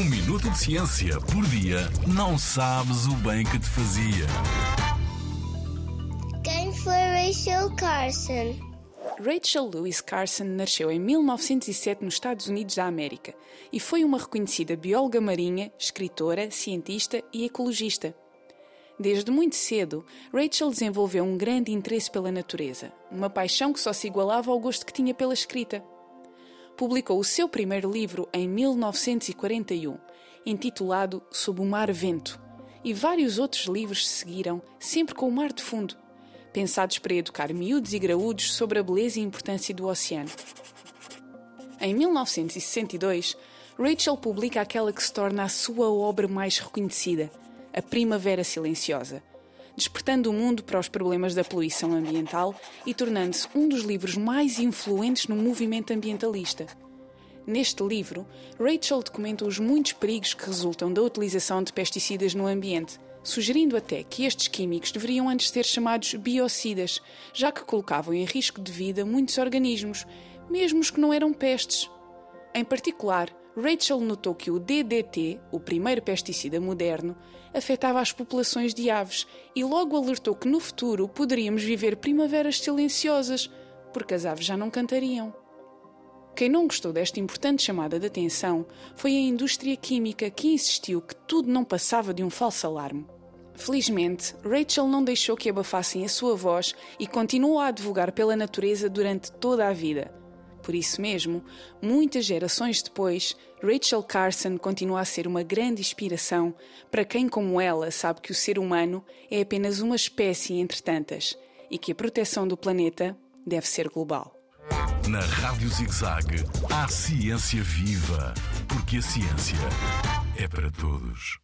Um minuto de ciência por dia não sabes o bem que te fazia. Quem foi Rachel Carson? Rachel Louise Carson nasceu em 1907 nos Estados Unidos da América e foi uma reconhecida bióloga marinha, escritora, cientista e ecologista. Desde muito cedo, Rachel desenvolveu um grande interesse pela natureza, uma paixão que só se igualava ao gosto que tinha pela escrita publicou o seu primeiro livro em 1941, intitulado Sob o Mar Vento, e vários outros livros seguiram, sempre com o mar de fundo, pensados para educar miúdos e graúdos sobre a beleza e importância do oceano. Em 1962, Rachel publica aquela que se torna a sua obra mais reconhecida, A Primavera Silenciosa, despertando o mundo para os problemas da poluição ambiental e tornando-se um dos livros mais influentes no movimento ambientalista. Neste livro, Rachel documenta os muitos perigos que resultam da utilização de pesticidas no ambiente, sugerindo até que estes químicos deveriam antes ser chamados biocidas, já que colocavam em risco de vida muitos organismos, mesmo os que não eram pestes. Em particular, Rachel notou que o DDT, o primeiro pesticida moderno, afetava as populações de aves e logo alertou que no futuro poderíamos viver primaveras silenciosas, porque as aves já não cantariam. Quem não gostou desta importante chamada de atenção foi a indústria química que insistiu que tudo não passava de um falso alarme. Felizmente, Rachel não deixou que abafassem a sua voz e continuou a advogar pela natureza durante toda a vida por isso mesmo, muitas gerações depois, Rachel Carson continua a ser uma grande inspiração para quem, como ela, sabe que o ser humano é apenas uma espécie entre tantas e que a proteção do planeta deve ser global. Na Rádio ZigZag, há ciência viva, porque a ciência é para todos.